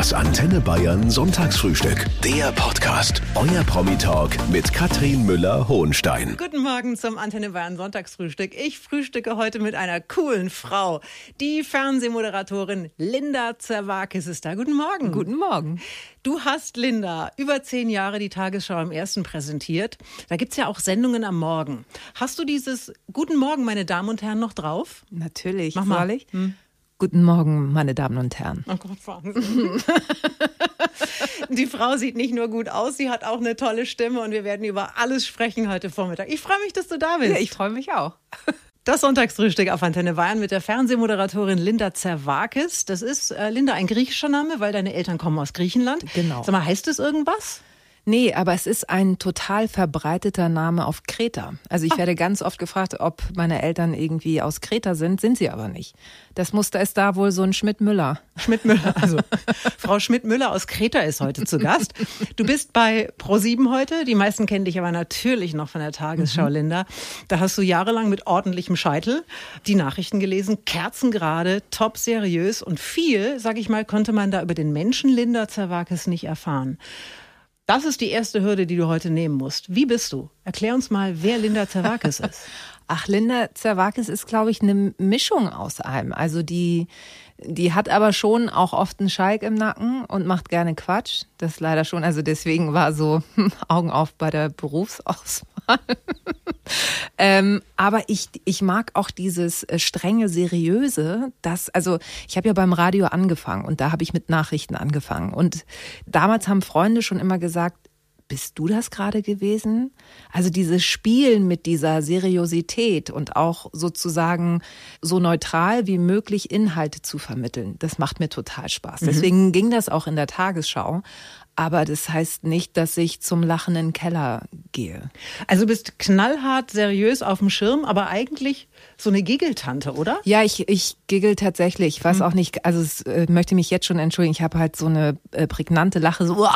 Das Antenne Bayern Sonntagsfrühstück. Der Podcast. Euer Promi-Talk mit Katrin Müller-Hohenstein. Guten Morgen zum Antenne Bayern Sonntagsfrühstück. Ich frühstücke heute mit einer coolen Frau. Die Fernsehmoderatorin Linda Zerwakis ist da. Guten Morgen. Guten Morgen. Du hast, Linda, über zehn Jahre die Tagesschau im Ersten präsentiert. Da gibt es ja auch Sendungen am Morgen. Hast du dieses Guten Morgen, meine Damen und Herren, noch drauf? Natürlich. Mach mal. Ich? Guten Morgen, meine Damen und Herren. Oh Gott, Wahnsinn. Die Frau sieht nicht nur gut aus, sie hat auch eine tolle Stimme und wir werden über alles sprechen heute Vormittag. Ich freue mich, dass du da bist. Ja, ich freue mich auch. Das Sonntagsfrühstück auf Antenne Bayern mit der Fernsehmoderatorin Linda Zervakis. Das ist, äh, Linda, ein griechischer Name, weil deine Eltern kommen aus Griechenland. Genau. Sag mal, heißt es irgendwas? Nee, aber es ist ein total verbreiteter Name auf Kreta. Also ich werde ganz oft gefragt, ob meine Eltern irgendwie aus Kreta sind, sind sie aber nicht. Das Muster ist da wohl so ein Schmidt-Müller. Schmidt-Müller, also Frau Schmidt-Müller aus Kreta ist heute zu Gast. Du bist bei Pro7 heute. Die meisten kennen dich aber natürlich noch von der Tagesschau, Linda. Da hast du jahrelang mit ordentlichem Scheitel die Nachrichten gelesen, kerzengerade, top seriös und viel, sag ich mal, konnte man da über den Menschen Linda Zerwakis nicht erfahren. Das ist die erste Hürde, die du heute nehmen musst. Wie bist du? Erklär uns mal, wer Linda Zerwakis ist. Ach, Linda Zerwakis ist, glaube ich, eine Mischung aus allem. Also die, die hat aber schon auch oft einen Schalk im Nacken und macht gerne Quatsch. Das leider schon. Also deswegen war so Augen auf bei der Berufsauswahl. ähm, aber ich, ich mag auch dieses äh, strenge, seriöse, das, also ich habe ja beim Radio angefangen und da habe ich mit Nachrichten angefangen. Und damals haben Freunde schon immer gesagt, bist du das gerade gewesen? Also dieses Spielen mit dieser Seriosität und auch sozusagen so neutral wie möglich Inhalte zu vermitteln, das macht mir total Spaß. Deswegen ging das auch in der Tagesschau. Aber das heißt nicht, dass ich zum lachenden Keller gehe. Also du bist knallhart seriös auf dem Schirm, aber eigentlich so eine Giggeltante, oder? Ja, ich, ich giggel tatsächlich. Ich weiß auch nicht, also es, äh, möchte mich jetzt schon entschuldigen. Ich habe halt so eine äh, prägnante Lache, so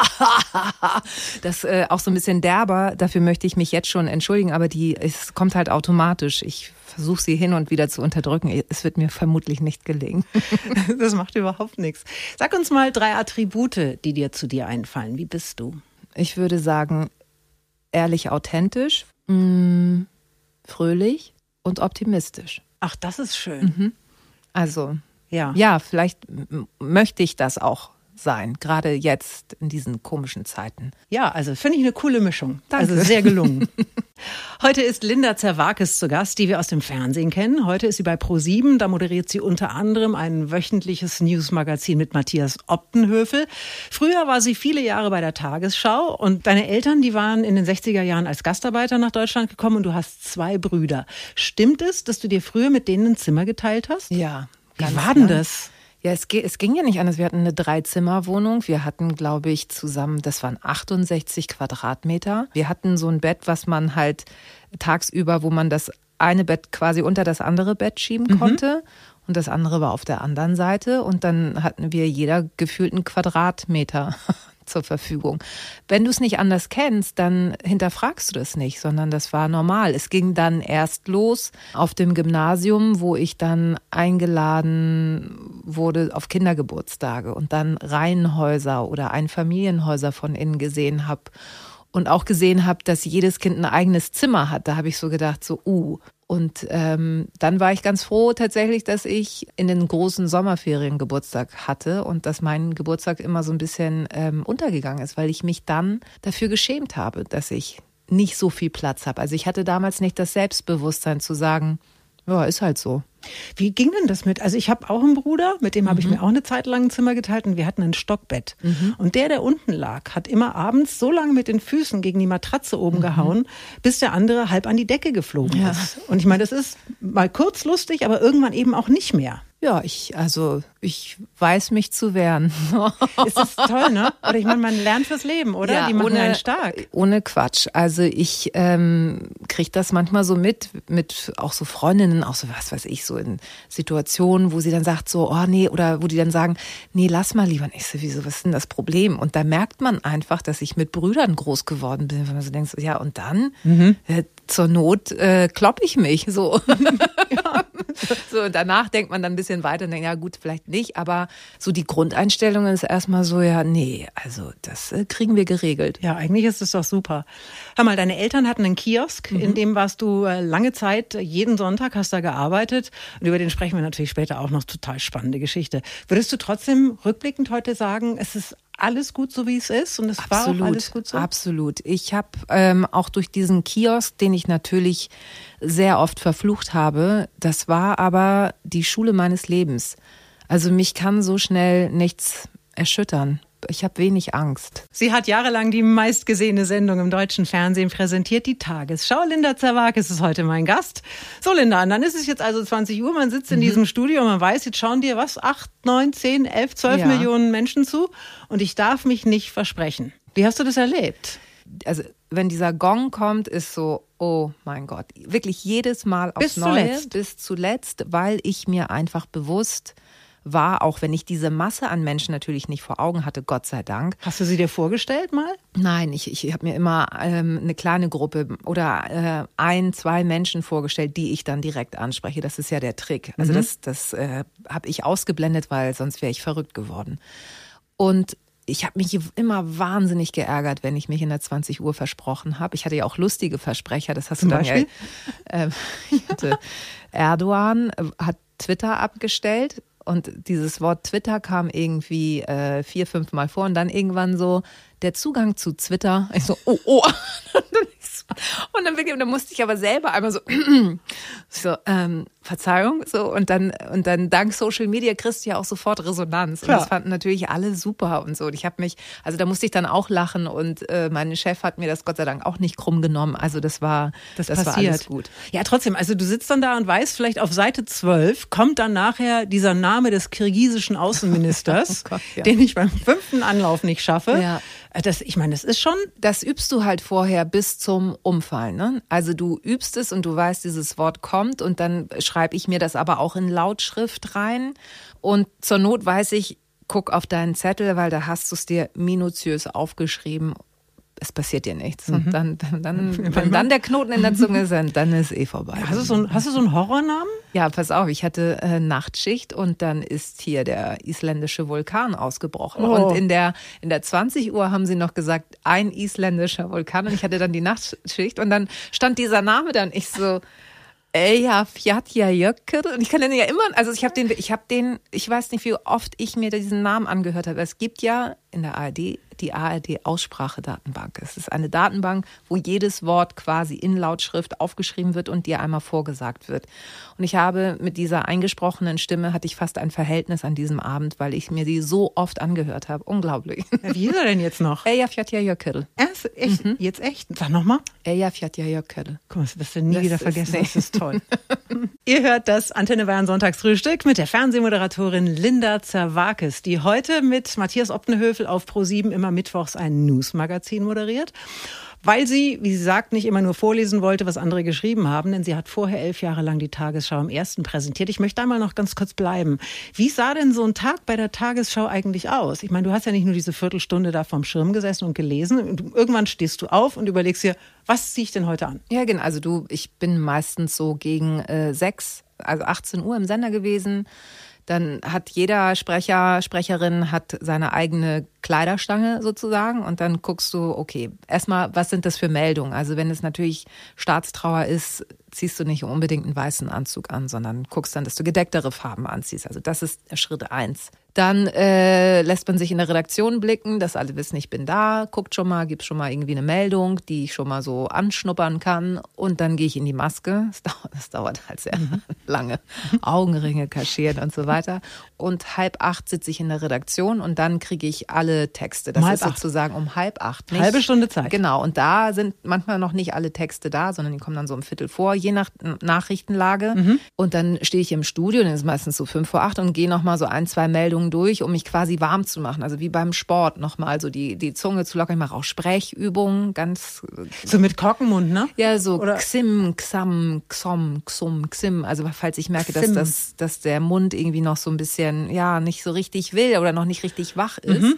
das äh, auch so ein bisschen derber. Dafür möchte ich mich jetzt schon entschuldigen, aber die es kommt halt automatisch. Ich versuche sie hin und wieder zu unterdrücken. Es wird mir vermutlich nicht gelingen. Das macht überhaupt nichts. Sag uns mal drei Attribute, die dir zu dir einfallen. Wie bist du? Ich würde sagen, ehrlich authentisch, mh, fröhlich und optimistisch. Ach, das ist schön. Also Ja. ja, vielleicht möchte ich das auch sein, gerade jetzt in diesen komischen Zeiten. Ja, also finde ich eine coole Mischung. Danke. Also sehr gelungen. Heute ist Linda Zerwakis zu Gast, die wir aus dem Fernsehen kennen. Heute ist sie bei Pro7. Da moderiert sie unter anderem ein wöchentliches Newsmagazin mit Matthias Optenhöfel. Früher war sie viele Jahre bei der Tagesschau und deine Eltern, die waren in den 60er Jahren als Gastarbeiter nach Deutschland gekommen und du hast zwei Brüder. Stimmt es, dass du dir früher mit denen ein Zimmer geteilt hast? Ja. Wie war denn das? Ja, es, es ging ja nicht anders. Wir hatten eine Dreizimmerwohnung. Wir hatten, glaube ich, zusammen, das waren 68 Quadratmeter. Wir hatten so ein Bett, was man halt tagsüber, wo man das eine Bett quasi unter das andere Bett schieben konnte. Und das andere war auf der anderen Seite. Und dann hatten wir jeder gefühlt einen Quadratmeter zur Verfügung. Wenn du es nicht anders kennst, dann hinterfragst du das nicht, sondern das war normal. Es ging dann erst los auf dem Gymnasium, wo ich dann eingeladen wurde auf Kindergeburtstage und dann Reihenhäuser oder Einfamilienhäuser von innen gesehen habe und auch gesehen habe, dass jedes Kind ein eigenes Zimmer hat. Da habe ich so gedacht, so, uh. Und ähm, dann war ich ganz froh tatsächlich, dass ich in den großen Sommerferien Geburtstag hatte und dass mein Geburtstag immer so ein bisschen ähm, untergegangen ist, weil ich mich dann dafür geschämt habe, dass ich nicht so viel Platz habe. Also ich hatte damals nicht das Selbstbewusstsein zu sagen, ja, ist halt so. Wie ging denn das mit? Also ich habe auch einen Bruder, mit dem habe ich mir auch eine Zeit lang ein Zimmer geteilt und wir hatten ein Stockbett. Und der, der unten lag, hat immer abends so lange mit den Füßen gegen die Matratze oben gehauen, bis der andere halb an die Decke geflogen Ja. ist. Und ich meine, das ist mal kurz lustig, aber irgendwann eben auch nicht mehr. Ja, ich, also ich weiß mich zu wehren. Ist das toll, ne? Oder ich meine, man lernt fürs Leben, oder? Ja, die machen ohne, einen stark. Ohne Quatsch. Also ich ähm, kriege das manchmal so mit, mit auch so Freundinnen, auch so was weiß ich, so in Situationen, wo sie dann sagt so, oh nee, oder wo die dann sagen, nee, lass mal lieber. Und ich so, wieso, was ist denn das Problem? Und da merkt man einfach, dass ich mit Brüdern groß geworden bin, wenn man so denkt, so, ja und dann, äh, zur Not äh, klopp ich mich so. so und danach denkt man dann ein bisschen weiter und denkt, ja gut, vielleicht nicht, aber so die Grundeinstellung ist erstmal so, ja, nee, also das äh, kriegen wir geregelt. Ja, eigentlich ist es doch super. Hör mal, deine Eltern hatten einen Kiosk, mhm. in dem warst du äh, lange Zeit, jeden Sonntag hast da gearbeitet und über den sprechen wir natürlich später auch noch, total spannende Geschichte. Würdest du trotzdem rückblickend heute sagen, es ist alles gut so, wie es ist und es absolut, war auch alles gut so? Absolut. Ich habe ähm, auch durch diesen Kiosk, den ich natürlich sehr oft verflucht habe, das war aber die Schule meines Lebens. Also mich kann so schnell nichts erschüttern ich habe wenig Angst. Sie hat jahrelang die meistgesehene Sendung im deutschen Fernsehen präsentiert, die Tagesschau. Linda Zerwakis ist heute mein Gast. So, Linda, dann ist es jetzt also 20 Uhr, man sitzt in mhm. diesem Studio und man weiß, jetzt schauen dir was, 8, 9, 10, 11, 12 ja. Millionen Menschen zu und ich darf mich nicht versprechen. Wie hast du das erlebt? Also, wenn dieser Gong kommt, ist so, oh mein Gott, wirklich jedes Mal aufs bis Neue, zuletzt. bis zuletzt, weil ich mir einfach bewusst war, auch wenn ich diese Masse an Menschen natürlich nicht vor Augen hatte, Gott sei Dank. Hast du sie dir vorgestellt mal? Nein, ich, ich habe mir immer ähm, eine kleine Gruppe oder äh, ein, zwei Menschen vorgestellt, die ich dann direkt anspreche. Das ist ja der Trick. Also mhm. das, das äh, habe ich ausgeblendet, weil sonst wäre ich verrückt geworden. Und ich habe mich immer wahnsinnig geärgert, wenn ich mich in der 20 Uhr versprochen habe. Ich hatte ja auch lustige Versprecher, das hast Zum du dann Beispiel? ja. Äh, hatte, Erdogan äh, hat Twitter abgestellt und dieses Wort Twitter kam irgendwie äh, vier, fünf Mal vor und dann irgendwann so der Zugang zu Twitter. Ich so, oh, oh. Und dann, und dann musste ich aber selber einmal so, so ähm, Verzeihung, so und dann und dann dank Social Media kriegst du ja auch sofort Resonanz und das fanden natürlich alle super und so. Und ich habe mich, also da musste ich dann auch lachen und äh, mein Chef hat mir das Gott sei Dank auch nicht krumm genommen. Also das war das, das war alles gut. Ja, trotzdem, also du sitzt dann da und weißt vielleicht auf Seite 12 kommt dann nachher dieser Name des kirgisischen Außenministers, oh Gott, ja. den ich beim fünften Anlauf nicht schaffe. Ja. Äh, das, ich meine, das ist schon. Das übst du halt vorher bis zum Umfallen. Ne? Also du übst es und du weißt, dieses Wort kommt und dann schreibe ich mir das aber auch in Lautschrift rein. Und zur Not weiß ich, guck auf deinen Zettel, weil da hast du es dir minutiös aufgeschrieben es passiert dir nichts. Und mhm. dann, dann, wenn dann der Knoten in der Zunge sind, dann ist eh vorbei. Hast du so, ein, hast du so einen Horrornamen? Ja, pass auf, ich hatte äh, Nachtschicht und dann ist hier der isländische Vulkan ausgebrochen. Oh. Und in der, in der 20 Uhr haben sie noch gesagt, ein isländischer Vulkan. Und ich hatte dann die Nachtschicht und dann stand dieser Name dann. Ich so, Eja Fjatja Jöcker. Und ich kann den ja immer, also ich habe den, ich habe den, ich weiß nicht, wie oft ich mir diesen Namen angehört habe. Es gibt ja in der ARD die ARD-Aussprachedatenbank. Es ist eine Datenbank, wo jedes Wort quasi in Lautschrift aufgeschrieben wird und dir einmal vorgesagt wird. Und ich habe mit dieser eingesprochenen Stimme hatte ich fast ein Verhältnis an diesem Abend, weil ich mir die so oft angehört habe. Unglaublich. wie ist er denn jetzt noch? Eja Fjatja Jöckel. Echt? Mhm. Jetzt echt? Sag nochmal. Eja Fjatja Jöckel. Guck mal, das wirst du nie das wieder vergessen. Ist, das ist toll. Ihr hört das Antenne Bayern Sonntagsfrühstück mit der Fernsehmoderatorin Linda Zerwakis, die heute mit Matthias Optenhöfel auf Pro7 immer mittwochs ein News-Magazin moderiert weil sie, wie sie sagt, nicht immer nur vorlesen wollte, was andere geschrieben haben, denn sie hat vorher elf Jahre lang die Tagesschau im ersten präsentiert. Ich möchte einmal noch ganz kurz bleiben. Wie sah denn so ein Tag bei der Tagesschau eigentlich aus? Ich meine, du hast ja nicht nur diese Viertelstunde da vom Schirm gesessen und gelesen. Irgendwann stehst du auf und überlegst dir, was ziehe ich denn heute an? Ja, genau. Also du, ich bin meistens so gegen äh, sechs, also 18 Uhr im Sender gewesen dann hat jeder Sprecher, Sprecherin hat seine eigene Kleiderstange sozusagen und dann guckst du, okay, erstmal, was sind das für Meldungen? Also wenn es natürlich Staatstrauer ist, ziehst du nicht unbedingt einen weißen Anzug an, sondern guckst dann, dass du gedecktere Farben anziehst. Also das ist Schritt eins. Dann äh, lässt man sich in der Redaktion blicken, dass alle wissen, ich bin da, guckt schon mal, gibt schon mal irgendwie eine Meldung, die ich schon mal so anschnuppern kann. Und dann gehe ich in die Maske. Das dauert, das dauert halt sehr mhm. lange. Augenringe kaschieren und so weiter. Und halb acht sitze ich in der Redaktion und dann kriege ich alle Texte. Das um ist sozusagen um halb acht. Nicht? Halbe Stunde Zeit. Genau. Und da sind manchmal noch nicht alle Texte da, sondern die kommen dann so um Viertel vor, je nach Nachrichtenlage. Mhm. Und dann stehe ich im Studio, dann ist meistens so fünf vor acht und gehe nochmal so ein, zwei Meldungen Übungen durch, um mich quasi warm zu machen. Also wie beim Sport nochmal so die, die Zunge zu lockern. Ich mache auch Sprechübungen, ganz. So mit Korkenmund, ne? Ja, so Oder? Xim, Xam, Xom, Xum, Xim. Also falls ich merke, dass, das, dass der Mund irgendwie noch so ein bisschen, ja, nicht so richtig will oder noch nicht richtig wach ist. Mhm.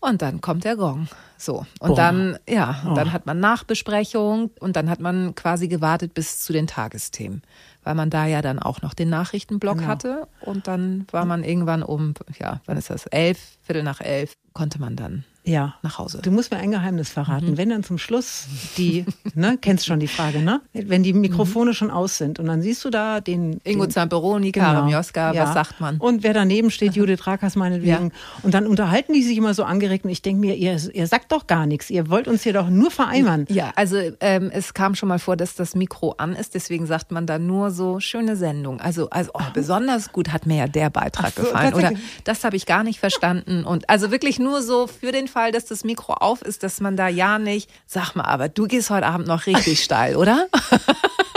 Und dann kommt der Gong. So. Und Boah. dann, ja, oh. dann hat man Nachbesprechung und dann hat man quasi gewartet bis zu den Tagesthemen weil man da ja dann auch noch den Nachrichtenblock Genau. hatte. Und dann war man irgendwann um, ja, wann ist das? Elf, Viertel nach elf, konnte man dann Ja. nach Hause. Du musst mir ein Geheimnis verraten. Mhm. Wenn dann zum Schluss die, ne, kennst schon die Frage, ne? Wenn die Mikrofone schon aus sind und dann siehst du da den. Mhm. Ingo Zamperoni, Genau. Karim Joska, Ja. was sagt man? Und wer daneben steht, Judith Rakas meinetwegen. Und dann unterhalten die sich immer so angeregt und ich denke mir, ihr, ihr sagt doch gar nichts. Ihr wollt uns hier doch nur vereimern. Ja, also ähm, es kam schon mal vor, dass das Mikro an ist, deswegen sagt man da nur so schöne Sendung. Also, also oh, besonders gut hat mir ja der Beitrag Ach so, gefallen. Oder das habe ich gar nicht verstanden. Und also wirklich nur so für den Fall, dass das Mikro auf ist, dass man da ja nicht, sag mal, aber du gehst heute Abend noch richtig steil, oder?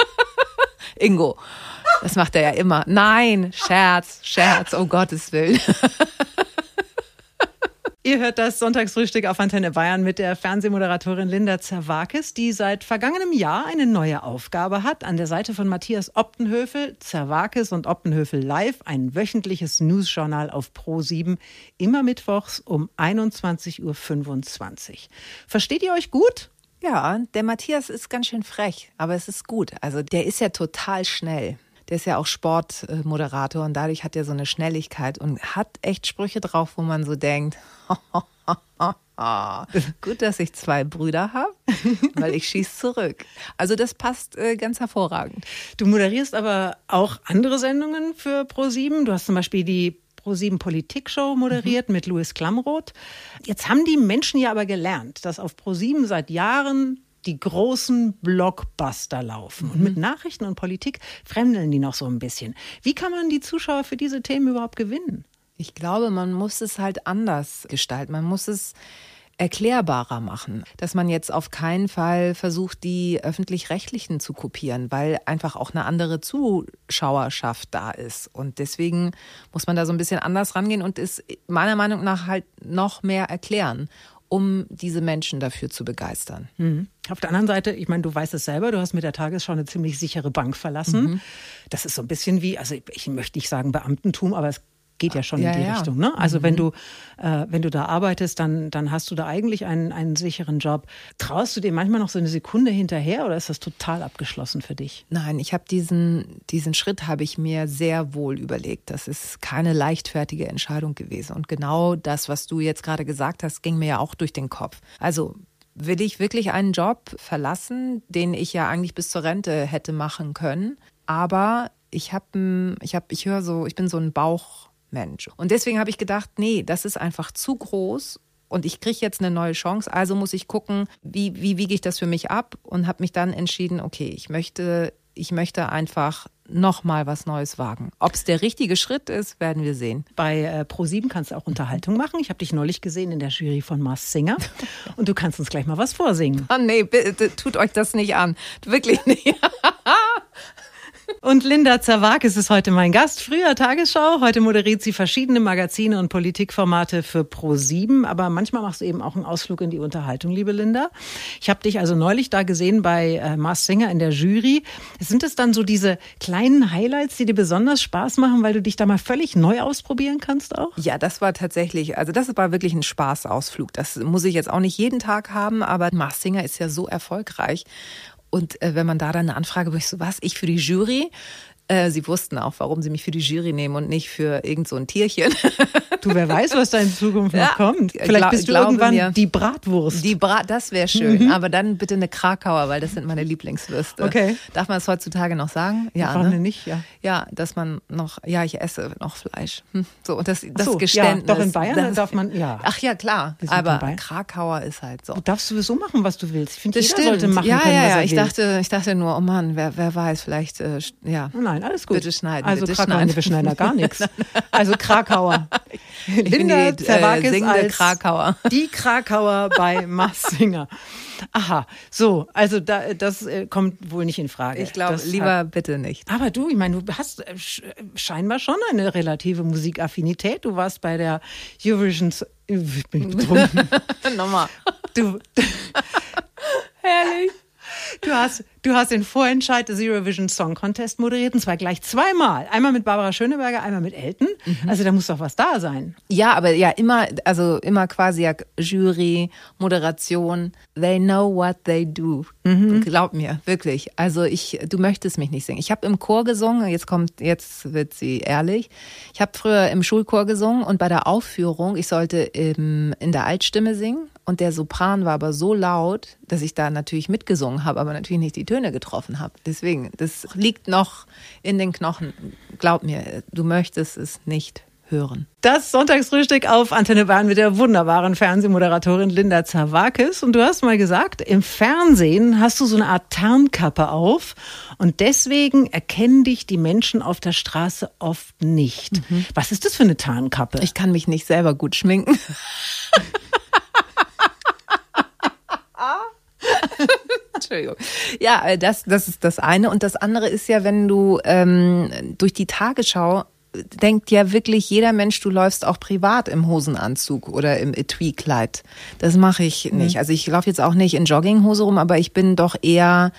Ingo. Das macht er ja immer. Nein, Scherz, Scherz, um Gottes Willen. Ihr hört das Sonntagsfrühstück auf Antenne Bayern mit der Fernsehmoderatorin Linda Zerwakis, die seit vergangenem Jahr eine neue Aufgabe hat. An der Seite von Matthias Optenhöfel, Zerwakis und Optenhöfel live, ein wöchentliches Newsjournal auf Pro7, immer mittwochs um 21.25 Uhr. Versteht ihr euch gut? Ja, der Matthias ist ganz schön frech, aber es ist gut. Also der ist ja total schnell. Der ist ja auch Sportmoderator und dadurch hat er so eine Schnelligkeit und hat echt Sprüche drauf, wo man so denkt, gut, dass ich zwei Brüder habe, weil ich schieß zurück. Also das passt äh, ganz hervorragend. Du moderierst aber auch andere Sendungen für Pro7. Du hast zum Beispiel die Pro7 Politik-Show moderiert mit Louis Klamroth. Jetzt haben die Menschen ja aber gelernt, dass auf Pro7 seit Jahren die großen Blockbuster laufen. Und mit Nachrichten und Politik fremdeln die noch so ein bisschen. Wie kann man die Zuschauer für diese Themen überhaupt gewinnen? Ich glaube, man muss es halt anders gestalten. Man muss es erklärbarer machen, dass man jetzt auf keinen Fall versucht, die öffentlich-rechtlichen zu kopieren, weil einfach auch eine andere Zuschauerschaft da ist. Und deswegen muss man da so ein bisschen anders rangehen und es meiner Meinung nach halt noch mehr erklären, um diese Menschen dafür zu begeistern. Auf der anderen Seite, ich meine, du weißt es selber, du hast mit der Tagesschau eine ziemlich sichere Bank verlassen. Mhm. Das ist so ein bisschen wie, also ich möchte nicht sagen Beamtentum, aber es geht ja schon Ja, in die ja. Mhm. Richtung. Ne? Also wenn du äh, wenn du da arbeitest, dann dann hast du da eigentlich einen einen sicheren Job. Traust du dir manchmal noch so eine Sekunde hinterher oder ist das total abgeschlossen für dich? Nein, ich habe diesen, diesen Schritt habe ich mir sehr wohl überlegt. Das ist keine leichtfertige Entscheidung gewesen. Und genau das, was du jetzt gerade gesagt hast, ging mir ja auch durch den Kopf. Also will ich wirklich einen Job verlassen, den ich ja eigentlich bis zur Rente hätte machen können. Aber ich habe, ich habe, ich höre so, ich bin so ein Bauchmensch. Und deswegen habe ich gedacht, nee, das ist einfach zu groß und ich kriege jetzt eine neue Chance, also muss ich gucken, wie, wie wiege ich das für mich ab und habe mich dann entschieden, okay, ich möchte, ich möchte einfach nochmal was Neues wagen. Ob es der richtige Schritt ist, werden wir sehen. Bei äh, Pro7 kannst du auch Unterhaltung machen. Ich habe dich neulich gesehen in der Jury von Mars Singer und du kannst uns gleich mal was vorsingen. Ah, nee, bitte, tut euch das nicht an. Wirklich nicht. Und Linda Zerwakis ist heute mein Gast. Früher Tagesschau, heute moderiert sie verschiedene Magazine und Politikformate für Pro7, aber manchmal machst du eben auch einen Ausflug in die Unterhaltung, liebe Linda. Ich habe dich also neulich da gesehen bei äh, Mars Singer in der Jury. Sind es dann so diese kleinen Highlights, die dir besonders Spaß machen, weil du dich da mal völlig neu ausprobieren kannst auch? Ja, das war tatsächlich, also das war wirklich ein Spaßausflug. Das muss ich jetzt auch nicht jeden Tag haben, aber Mars Singer ist ja so erfolgreich. Und äh, wenn man da dann eine Anfrage, ich so, was, ich für die Jury? Äh, sie wussten auch, warum sie mich für die Jury nehmen und nicht für irgend so ein Tierchen. Du, wer weiß, was da in Zukunft noch Ja, kommt. Vielleicht bist du irgendwann mir. die Bratwurst. Die Bra das wäre schön, aber dann bitte eine Krakauer, weil das sind meine Lieblingswürste. Okay. Darf man es heutzutage noch sagen? Ja, Warum ne? nicht? Ja. Ja, dass man noch, ja, ich esse noch Fleisch. Hm, So, und das, das so, ja, Geständnis. doch in Bayern das, darf man- ja. Ach ja, klar. Aber. Krakauer ist halt so. Du darfst sowieso machen, was du willst. Ich finde, Das jeder stimmt. sollte machen ja, können, ja, was ja. er Ich will. dachte, ich dachte nur, oh Mann, wer, wer weiß, vielleicht, äh, ja. Nein, alles gut. Bitte schneiden, Also bitte Krakauer, schneiden. wir schneiden da gar nichts. Also Krakauer. Ich Linda die Zerwakis äh, als Krakauer. Die Krakauer bei Massinger. Aha, so, also da, das äh, kommt wohl nicht in Frage. Ich glaube, lieber hat- bitte nicht. aber du, ich meine, du hast äh, sch- äh, scheinbar schon eine relative Musikaffinität. Du warst bei der Eurovision. Äh, Bin ich betrunken? Nochmal. Du, Herrlich. Du hast, du hast den Vorentscheid des Eurovision Song Contest moderiert und zwar gleich zweimal. Einmal mit Barbara Schöneberger, einmal mit Elton. Mhm. Also da muss doch was da sein. Ja, aber ja, immer, also immer quasi ja Jury, Moderation. They know what they do. Mhm. Glaub mir, wirklich. Also ich, du möchtest mich nicht singen. Ich habe im Chor gesungen, jetzt kommt, jetzt wird sie ehrlich. Ich habe früher im Schulchor gesungen und bei der Aufführung, ich sollte im, in der Altstimme singen und der Sopran war aber so laut, dass ich da natürlich mitgesungen habe, aber natürlich nicht die Töne getroffen habe. Deswegen, das liegt noch in den Knochen. Glaub mir, du möchtest es nicht hören. Das Sonntagsfrühstück auf Antenne Bayern mit der wunderbaren Fernsehmoderatorin Linda Zawakis. Und du hast mal gesagt, im Fernsehen hast du so eine Art Tarnkappe auf und deswegen erkennen dich die Menschen auf der Straße oft nicht. Mhm. Was ist das für eine Tarnkappe? Ich kann mich nicht selber gut schminken. Entschuldigung. Ja, äh, das, das ist das eine. Und das andere ist ja, wenn du ähm, durch die Tagesschau denkt ja wirklich jeder Mensch, du läufst auch privat im Hosenanzug oder im Etui-Kleid. Das mache ich mhm. nicht. Also ich laufe jetzt auch nicht in Jogginghose rum, aber ich bin doch eher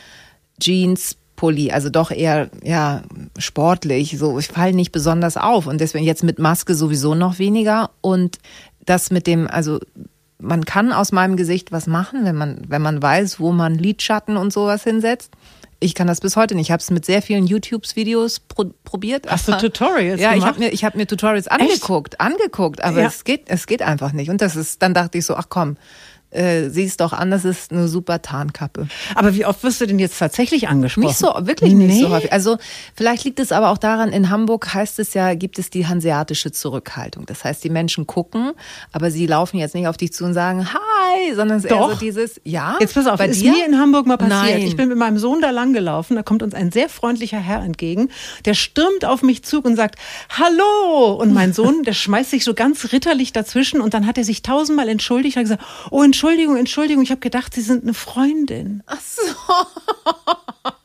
Jeans, Pulli, also doch eher ja sportlich. So, ich falle nicht besonders auf und deswegen jetzt mit Maske sowieso noch weniger und das mit dem, also man kann aus meinem Gesicht was machen, wenn man, wenn man weiß, wo man Lidschatten und sowas hinsetzt. Ich kann das bis heute nicht. Ich habe es mit sehr vielen YouTube-Videos pro probiert. Hast du Tutorials Ja, gemacht? ich habe mir, ich hab mir Tutorials angeguckt, Echt? angeguckt, aber ja. es geht, es geht einfach nicht. Und das ist, dann dachte ich so, ach komm, äh, siehst doch an, das ist eine super Tarnkappe. Aber wie oft wirst du denn jetzt tatsächlich angesprochen? Nicht so, wirklich nicht nee. so häufig. Also vielleicht liegt es aber auch daran, in Hamburg heißt es ja, gibt es die hanseatische Zurückhaltung. Das heißt, die Menschen gucken, aber sie laufen jetzt nicht auf dich zu und sagen, hi, sondern es ist eher so dieses, ja. Jetzt pass auf, bei ist dir? mir in Hamburg mal passiert. Nein. Ich bin mit meinem Sohn da lang gelaufen, da kommt uns ein sehr freundlicher Herr entgegen, der stürmt auf mich zu und sagt, hallo! Und mein Sohn, der schmeißt sich so ganz ritterlich dazwischen und dann hat er sich tausendmal entschuldigt, hat gesagt, oh, Entschuldigung, Entschuldigung, ich habe gedacht, Sie sind eine Freundin. Ach so.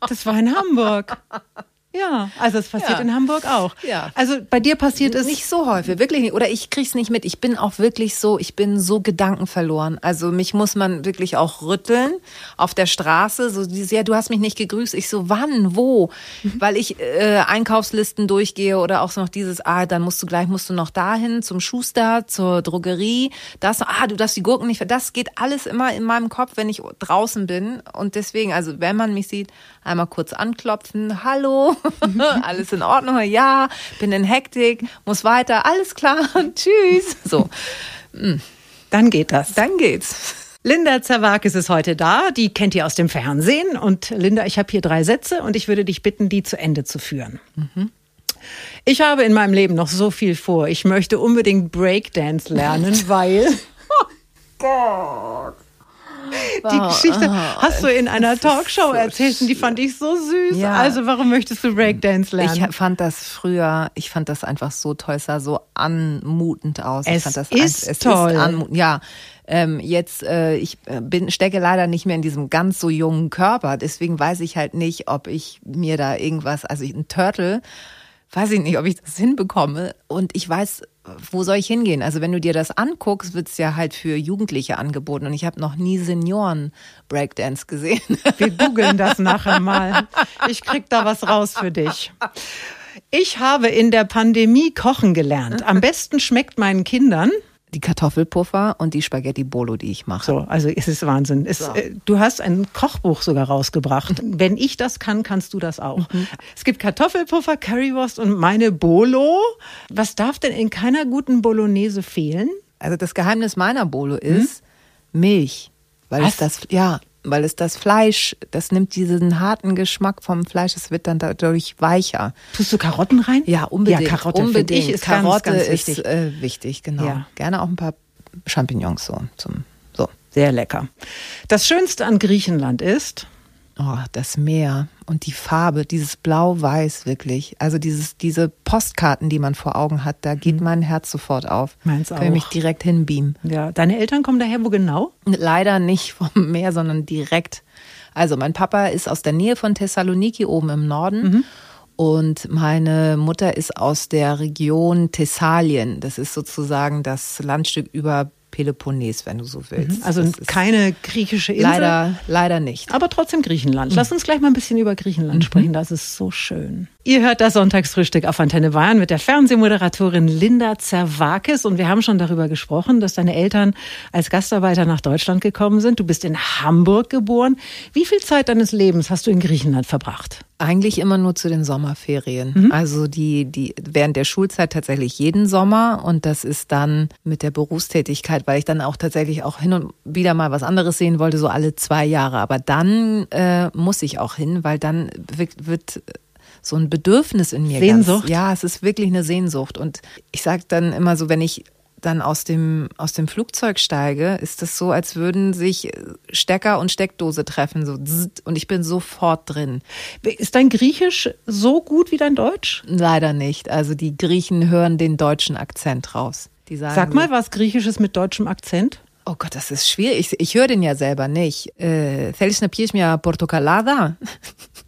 Das war in Hamburg. Ja, also es passiert ja. in Hamburg auch. Ja. Also bei dir passiert es nicht so häufig, wirklich nicht. Oder ich krieg's nicht mit. Ich bin auch wirklich so, ich bin so gedankenverloren. Also mich muss man wirklich auch rütteln auf der Straße. So dieses, ja, du hast mich nicht gegrüßt. Ich so, wann, wo? Mhm. Weil ich äh, Einkaufslisten durchgehe oder auch so noch dieses, ah, dann musst du gleich musst du noch dahin zum Schuster, zur Drogerie. Das, ah, du darfst die Gurken nicht. Das geht alles immer in meinem Kopf, wenn ich draußen bin. Und deswegen, also wenn man mich sieht, einmal kurz anklopfen, hallo. alles in Ordnung, ja, bin in Hektik, muss weiter, alles klar, tschüss. So. Hm. Dann geht das. Dann geht's. Linda Zerwakis ist heute da, die kennt ihr aus dem Fernsehen. Und Linda, ich habe hier drei Sätze und ich würde dich bitten, die zu Ende zu führen. Mhm. Ich habe in meinem Leben noch so viel vor. Ich möchte unbedingt Breakdance lernen, weil. Oh Gott. Die Geschichte hast du in einer Talkshow so erzählt und die fand ich so süß. Ja. Also warum möchtest du Breakdance lernen? Ich fand das früher, ich fand das einfach so toll, es sah so anmutend aus. Es ich fand das ist es toll. Ist anmutend. Ja, ähm, jetzt äh, ich äh, bin stecke leider nicht mehr in diesem ganz so jungen Körper, deswegen weiß ich halt nicht, ob ich mir da irgendwas, also ein Turtle weiß ich nicht, ob ich das hinbekomme. Und ich weiß, wo soll ich hingehen? Also wenn du dir das anguckst, wird es ja halt für Jugendliche angeboten. Und ich habe noch nie Senioren-Breakdance gesehen. Wir googeln das nachher mal. Ich krieg da was raus für dich. Ich habe in der Pandemie kochen gelernt. Am besten schmeckt meinen Kindern die Kartoffelpuffer und die Spaghetti Bolo, die ich mache. So, also es ist Wahnsinn. Es, so. äh, du hast ein Kochbuch sogar rausgebracht. Wenn ich das kann, kannst du das auch. Mhm. Es gibt Kartoffelpuffer, Currywurst und meine Bolo. Was darf denn in keiner guten Bolognese fehlen? Also das Geheimnis meiner Bolo ist hm? Milch. Weil Was? es das, ja, weil es das Fleisch, das nimmt diesen harten Geschmack vom Fleisch, es wird dann dadurch weicher. Tust du Karotten rein? Ja, unbedingt. Ja, Karotte unbedingt. Ich ist Karotte ganz, ganz wichtig. ist äh, wichtig, genau. Ja. Gerne auch ein paar Champignons so zum so. Sehr lecker. Das Schönste an Griechenland ist Oh, das Meer und die Farbe, dieses Blau-Weiß wirklich. Also dieses, diese Postkarten, die man vor Augen hat, da geht mhm. mein Herz sofort auf. Meins auch. Kann ich mich direkt hinbeamen. Ja, deine Eltern kommen daher wo genau? Leider nicht vom Meer, sondern direkt. Also mein Papa ist aus der Nähe von Thessaloniki oben im Norden. Mhm. Und meine Mutter ist aus der Region Thessalien. Das ist sozusagen das Landstück über Peloponnes, wenn du so willst. Also keine griechische Insel. leider, leider nicht. Aber trotzdem Griechenland. Mhm. Lass uns gleich mal ein bisschen über Griechenland sprechen. Das ist so schön. Ihr hört das Sonntagsfrühstück auf Antenne Bayern mit der Fernsehmoderatorin Linda Zerwakis. Und wir haben schon darüber gesprochen, dass deine Eltern als Gastarbeiter nach Deutschland gekommen sind. Du bist in Hamburg geboren. Wie viel Zeit deines Lebens hast du in Griechenland verbracht? Eigentlich immer nur zu den Sommerferien. Also die, die während der Schulzeit tatsächlich jeden Sommer und das ist dann mit der Berufstätigkeit, weil ich dann auch tatsächlich auch hin und wieder mal was anderes sehen wollte, so alle zwei Jahre. Aber dann äh, muss ich auch hin, weil dann wird, wird so ein Bedürfnis in mir. Sehnsucht. Ganz, ja, es ist wirklich eine Sehnsucht. Und ich sage dann immer so, wenn ich dann aus dem, aus dem Flugzeug steige, ist das so, als würden sich äh, Stecker und Steckdose treffen. So, und ich bin sofort drin. Ist dein Griechisch so gut wie dein Deutsch? Leider nicht. Also die Griechen hören den deutschen Akzent raus. Die sagen Sag mal, was Griechisches mit deutschem Akzent? Oh Gott, das ist schwierig. Ich, ich höre den ja selber nicht. Äh, Feliz Napier mir Portocalada.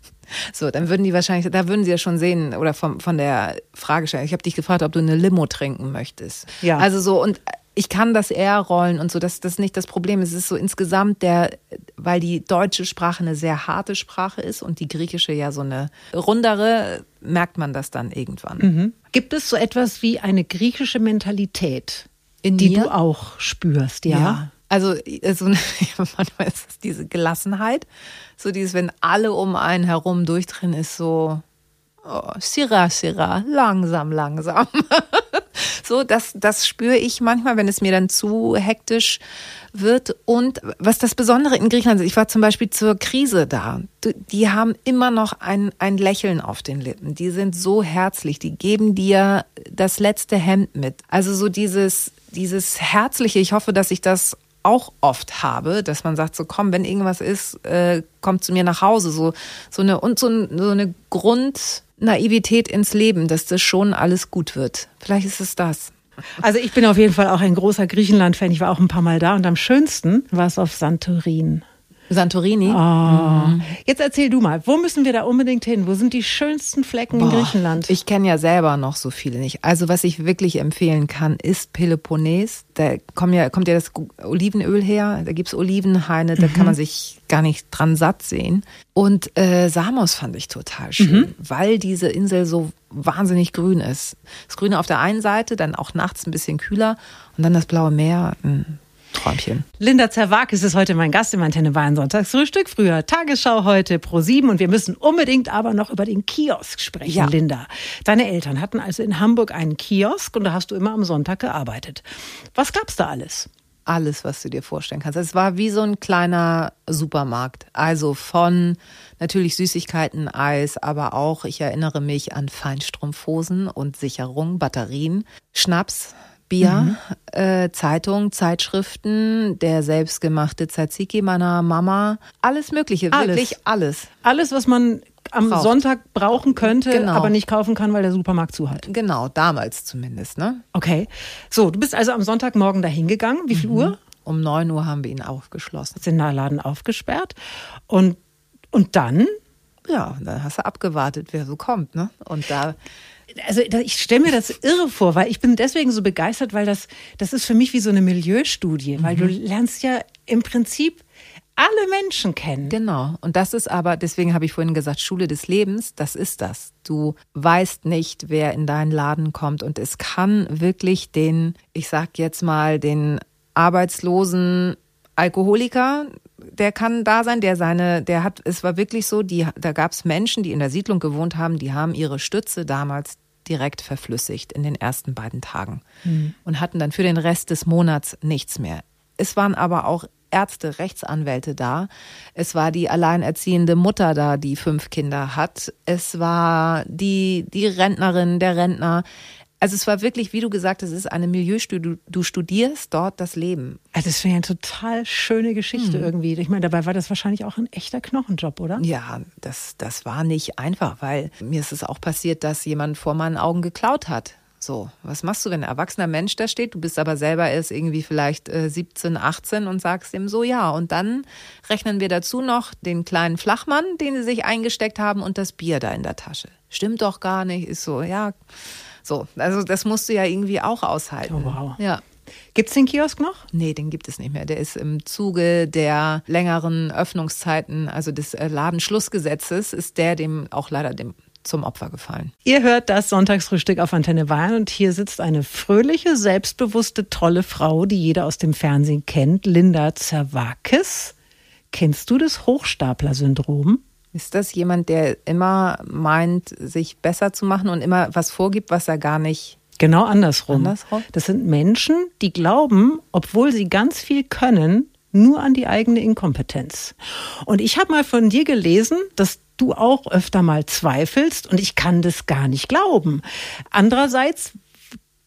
So, dann würden die wahrscheinlich, da würden sie ja schon sehen, oder vom, von der Fragestellung. Ich habe dich gefragt, ob du eine Limo trinken möchtest. Ja. Also so, und ich kann das eher rollen und so, das, das ist nicht das Problem. Es ist so insgesamt der, weil die deutsche Sprache eine sehr harte Sprache ist und die griechische ja so eine rundere, merkt man das dann irgendwann. Gibt es so etwas wie eine griechische Mentalität, In die mir? du auch spürst, ja? Ja. Also so, manchmal ist es diese Gelassenheit, so dieses, wenn alle um einen herum durchdrehen, ist so oh, Sira, Sira, langsam, langsam. so, das, das spüre ich manchmal, wenn es mir dann zu hektisch wird. Und was das Besondere in Griechenland ist, ich war zum Beispiel zur Krise da. Die haben immer noch ein, ein Lächeln auf den Lippen. Die sind so herzlich. Die geben dir das letzte Hemd mit. Also so dieses, dieses Herzliche. Ich hoffe, dass ich das auch oft habe, dass man sagt, so komm, wenn irgendwas ist, äh, komm zu mir nach Hause. So, so eine, und so, so eine Grundnaivität ins Leben, dass das schon alles gut wird. Vielleicht ist es das. Also ich bin auf jeden Fall auch ein großer Griechenland-Fan. Ich war auch ein paar Mal da und am schönsten war es auf Santorin. Santorini. Oh. Jetzt erzähl du mal, wo müssen wir da unbedingt hin? Wo sind die schönsten Flecken in Boah, Griechenland? Ich kenne ja selber noch so viele nicht. Also was ich wirklich empfehlen kann, ist Peloponnes. Da kommt ja, kommt ja das Olivenöl her. Da gibt's Olivenhaine, da kann man sich gar nicht dran satt sehen. Und äh, Samos fand ich total schön, weil diese Insel so wahnsinnig grün ist. Das Grüne auf der einen Seite, dann auch nachts ein bisschen kühler und dann das blaue Meer. Ein Träumchen. Linda Zerwakis ist heute mein Gast im Antenne Bayern Sonntagsfrühstück. Früher Tagesschau, heute Pro 7 und wir müssen unbedingt aber noch über den Kiosk sprechen, Ja. Linda. Deine Eltern hatten also in Hamburg einen Kiosk und da hast du immer am Sonntag gearbeitet. Was gab's da alles? alles, was du dir vorstellen kannst. Es war wie so ein kleiner Supermarkt. Also von natürlich Süßigkeiten, Eis, aber auch, ich erinnere mich an Feinstrumpfhosen und Sicherung, Batterien, Schnaps, Bier, äh, Zeitung, Zeitschriften, der selbstgemachte Tzatziki meiner Mama, alles Mögliche, Alles. wirklich alles. Alles, was man am Braucht. Sonntag brauchen könnte, Genau. aber nicht kaufen kann, weil der Supermarkt zu hat. Genau, damals zumindest, ne? Okay. So, du bist also am Sonntagmorgen dahin gegangen. Wie viel Uhr? Um neun Uhr haben wir ihn aufgeschlossen. Hast den Laden aufgesperrt. Und, und dann Ja, dann hast du abgewartet, wer so kommt, ne? Und da also ich stelle mir das irre vor, weil ich bin deswegen so begeistert, weil das, das ist für mich wie so eine Milieustudie, weil du lernst ja im Prinzip alle Menschen kennen. Genau. Und das ist aber, deswegen habe ich vorhin gesagt, Schule des Lebens, das ist das. Du weißt nicht, wer in deinen Laden kommt. Und es kann wirklich den, ich sag jetzt mal, den arbeitslosen Alkoholiker, der kann da sein, der seine, der hat, es war wirklich so, die, da gab es Menschen, die in der Siedlung gewohnt haben, die haben ihre Stütze damals direkt verflüssigt in den ersten beiden Tagen und hatten dann für den Rest des Monats nichts mehr. Es waren aber auch Ärzte, Rechtsanwälte da. Es war die alleinerziehende Mutter da, die fünf Kinder hat. Es war die, die Rentnerin, der Rentner. Also es war wirklich, wie du gesagt hast, es ist eine Milieustudie. Du, studierst dort das Leben. Also das wäre eine total schöne Geschichte irgendwie. Ich meine, dabei war das wahrscheinlich auch ein echter Knochenjob, oder? Ja, das, das war nicht einfach, weil mir ist es auch passiert, dass jemand vor meinen Augen geklaut hat. So, was machst du, wenn ein erwachsener Mensch da steht, du bist aber selber erst irgendwie vielleicht äh, 17, 18 und sagst ihm so, ja, und dann rechnen wir dazu noch den kleinen Flachmann, den sie sich eingesteckt haben und das Bier da in der Tasche. Stimmt doch gar nicht, ist so, ja, so, also das musst du ja irgendwie auch aushalten. Oh, wow. Ja. Gibt's den Kiosk noch? Nee, den gibt es nicht mehr. Der ist im Zuge der längeren Öffnungszeiten, also des äh, Ladenschlussgesetzes, ist der dem auch leider dem zum Opfer gefallen. Ihr hört das Sonntagsfrühstück auf Antenne Bayern und hier sitzt eine fröhliche, selbstbewusste, tolle Frau, die jeder aus dem Fernsehen kennt, Linda Zerwakis. Kennst du das Hochstapler-Syndrom? Ist das jemand, der immer meint, sich besser zu machen und immer was vorgibt, was er gar nicht Genau andersrum. Andersrum? Das sind Menschen, die glauben, obwohl sie ganz viel können, nur an die eigene Inkompetenz. Und ich habe mal von dir gelesen, dass du auch öfter mal zweifelst und ich kann das gar nicht glauben. Andererseits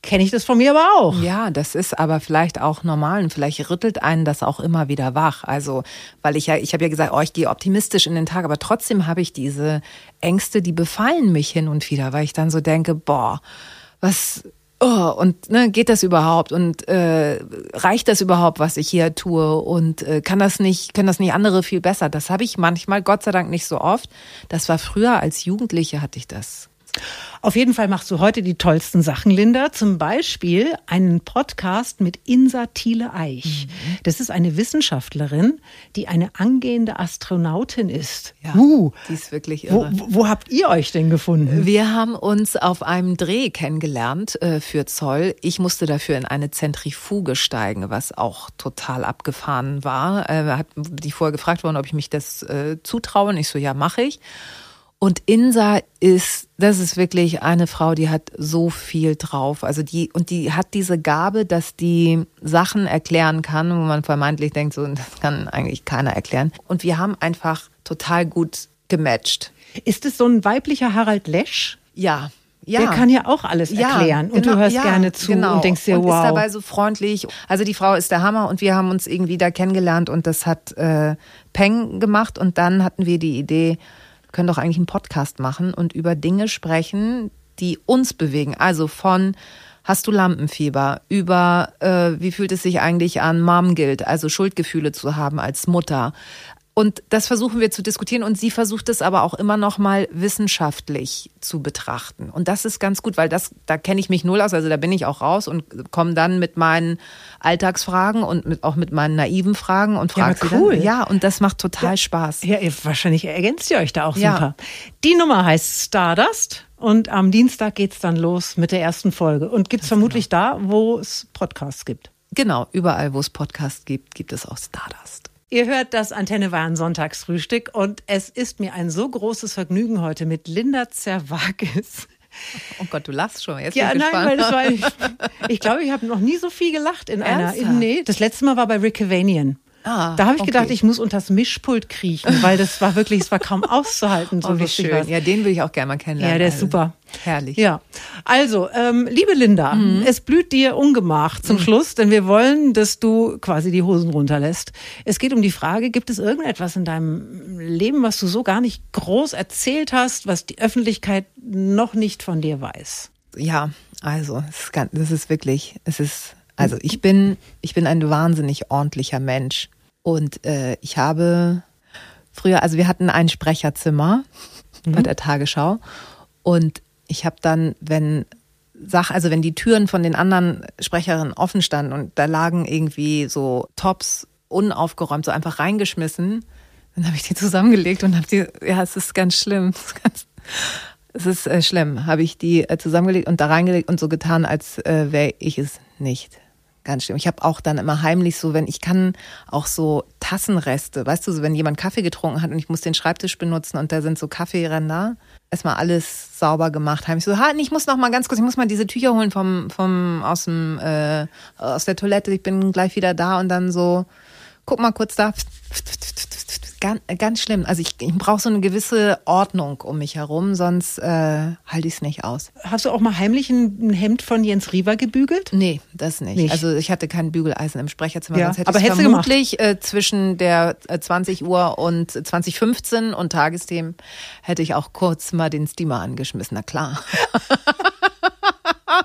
kenne ich das von mir aber auch. Ja, das ist aber vielleicht auch normal und vielleicht rüttelt einen das auch immer wieder wach. Also, weil ich ja, ich habe ja gesagt, oh, ich gehe optimistisch in den Tag, aber trotzdem habe ich diese Ängste, die befallen mich hin und wieder, weil ich dann so denke, boah, was oh, und ne, geht das überhaupt und äh, reicht das überhaupt, was ich hier tue und äh, kann das nicht, können das nicht andere viel besser? Das habe ich manchmal, Gott sei Dank nicht so oft. Das war früher als Jugendliche hatte ich das. Auf jeden Fall machst du heute die tollsten Sachen, Linda. Zum Beispiel einen Podcast mit Insa Thiele Eich. Mhm. Das ist eine Wissenschaftlerin, die eine angehende Astronautin ist. Ja, uh, die ist wirklich wo, irre. wo, wo habt ihr euch denn gefunden? Wir haben uns auf einem Dreh kennengelernt äh, für Zoll. Ich musste dafür in eine Zentrifuge steigen, was auch total abgefahren war. Äh, hat die vorher gefragt worden, ob ich mich das äh, zutraue. Und ich so, ja, mache ich. Und Insa ist, das ist wirklich eine Frau, die hat so viel drauf. Also die, und die hat diese Gabe, dass die Sachen erklären kann, wo man vermeintlich denkt, so, das kann eigentlich keiner erklären. Und wir haben einfach total gut gematcht. Ist es so ein weiblicher Harald Lesch? Ja. Ja. Der kann ja auch alles erklären und du hörst ja, gerne zu genau. und denkst dir, und wow. ist dabei so freundlich. Also die Frau ist der Hammer und wir haben uns irgendwie da kennengelernt und das hat äh, Peng gemacht und dann hatten wir die Idee, können doch eigentlich einen Podcast machen und über Dinge sprechen, die uns bewegen. Also von Hast du Lampenfieber? Über äh, wie fühlt es sich eigentlich an, Mom Guilt, also Schuldgefühle zu haben als Mutter? Und das versuchen wir zu diskutieren und sie versucht es aber auch immer noch mal wissenschaftlich zu betrachten. Und das ist ganz gut, weil das, da kenne ich mich null aus, also da bin ich auch raus und komme dann mit meinen Alltagsfragen und mit, auch mit meinen naiven Fragen und Ja, frage sie cool. dann. Ja, und das macht total Spaß. Ja, ihr, wahrscheinlich ergänzt ihr euch da auch Ja. super. Die Nummer heißt Stardust und am Dienstag geht's dann los mit der ersten Folge. Und gibt's vermutlich da, wo es Podcasts gibt. Genau, überall, wo es Podcasts gibt, gibt es auch Stardust. Ihr hört das Antenne Bayern Sonntagsfrühstück und es ist mir ein so großes Vergnügen heute mit Linda Zerwakis. Oh Gott, du lachst schon. Jetzt Ja, bin ich nein, weil das war, ich, ich glaube, ich habe noch nie so viel gelacht in einer. Ernsthaft? Nee, das letzte Mal war bei Rick Cavanian. Ah, da habe ich okay. gedacht, ich muss unters Mischpult kriechen, weil das war wirklich, es war kaum auszuhalten. So Oh, wie lustig schön. war's. Ja, den will ich auch gerne mal kennenlernen. Ja, der ist Also, super. Herrlich. Ja, also, ähm, liebe Linda, es blüht dir Ungemach zum Schluss, denn wir wollen, dass du quasi die Hosen runterlässt. Es geht um die Frage, gibt es irgendetwas in deinem Leben, was du so gar nicht groß erzählt hast, was die Öffentlichkeit noch nicht von dir weiß? Ja, also, es ist, ganz- das ist wirklich, es ist, also ich bin, ich bin ein wahnsinnig ordentlicher Mensch. Und äh, ich habe früher, also wir hatten ein Sprecherzimmer bei der Tagesschau. Und ich habe dann, wenn Sach, also wenn die Türen von den anderen Sprecherinnen offen standen und da lagen irgendwie so Tops unaufgeräumt, so einfach reingeschmissen, dann habe ich die zusammengelegt und habe die, ja, es ist ganz schlimm. Es ist, ganz, es ist äh, schlimm. Habe ich die äh, zusammengelegt und da reingelegt und so getan, als äh, wäre ich es nicht. Ganz schlimm. Ich habe auch dann immer heimlich so, wenn ich kann, auch so Tassenreste, weißt du, so wenn jemand Kaffee getrunken hat und ich muss den Schreibtisch benutzen und da sind so Kaffeeränder, erstmal alles sauber gemacht. Heimlich so, ha, ich muss noch mal ganz kurz, ich muss mal diese Tücher holen vom vom aus dem äh, aus der Toilette. Ich bin gleich wieder da und dann so, guck mal kurz da. Ganz, ganz schlimm. Also ich, ich brauche so eine gewisse Ordnung um mich herum, sonst äh, halte ich es nicht aus. Hast du auch mal heimlich ein ein Hemd von Jens Riewer gebügelt? Nee, das nicht. Nicht? Also ich hatte kein Bügeleisen im Sprecherzimmer, Ja, sonst hätte aber ich hättest vermutlich äh, zwischen der äh, 20 Uhr und 2015 und Tagesthemen hätte ich auch kurz mal den Steamer angeschmissen, na klar.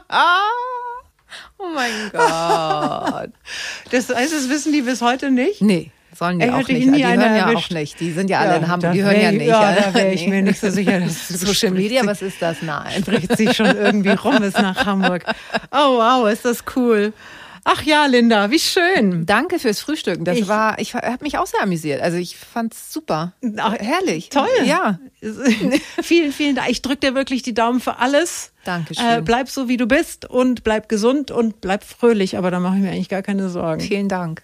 oh mein Gott. Das heißt, das wissen die bis heute nicht? Nee, sollen die Ey, auch ich nicht. Die hören einer ja auch erwischt. nicht. Die sind ja alle in da Hamburg, die hören ja ich- nicht. Ja, da wäre ich mir nicht so sicher. Dass Social Media, was ist das? Nein. spricht sich schon irgendwie rum bis nach Hamburg. Oh wow, ist das cool. Ach ja, Linda, wie schön. Danke fürs Frühstücken. Das Ich- war, ich habe mich auch sehr amüsiert. Also ich fand's super. Ach, Herrlich. Toll. Ja. vielen, vielen Dank. Ich drücke dir wirklich die Daumen für alles. Dankeschön. Äh, bleib so, wie du bist und bleib gesund und bleib fröhlich. Aber da mache ich mir eigentlich gar keine Sorgen. Vielen Dank.